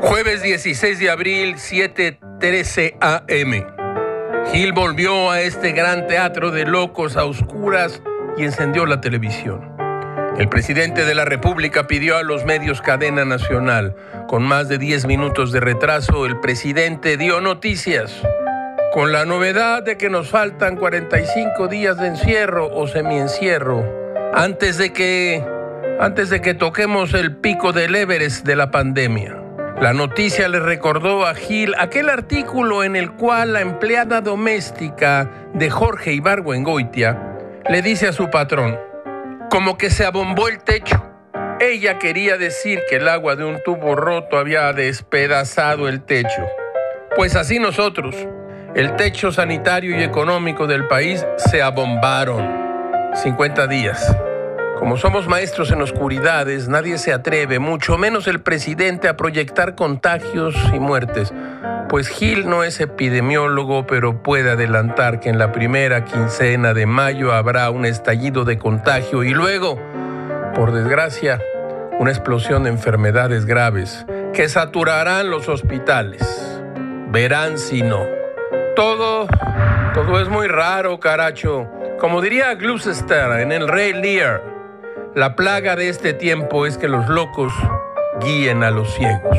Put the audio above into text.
Jueves 16 de abril, 7:13 am. Gil volvió a este gran teatro de locos a oscuras y encendió la televisión. El presidente de la República pidió a los medios cadena nacional. Con más de 10 minutos de retraso, el presidente dio noticias. Con la novedad de que nos faltan 45 días de encierro o semiencierro antes de que antes de que toquemos el pico del Everest de la pandemia. La noticia le recordó a Gil aquel artículo en el cual la empleada doméstica de Jorge Ibargüengoitia le dice a su patrón, como que se abombó el techo. Ella quería decir que el agua de un tubo roto había despedazado el techo. Pues así nosotros, el techo sanitario y económico del país se abombaron. 50 días. Como somos maestros en oscuridades, nadie se atreve, mucho menos el presidente, a proyectar contagios y muertes. Pues Gil no es epidemiólogo, pero puede adelantar que en la primera quincena de mayo habrá un estallido de contagio y luego, por desgracia, una explosión de enfermedades graves que saturarán los hospitales. Verán si no. Todo, todo es muy raro, caracho. Como diría Gloucester en El Rey Lear, la plaga de este tiempo es que los locos guíen a los ciegos.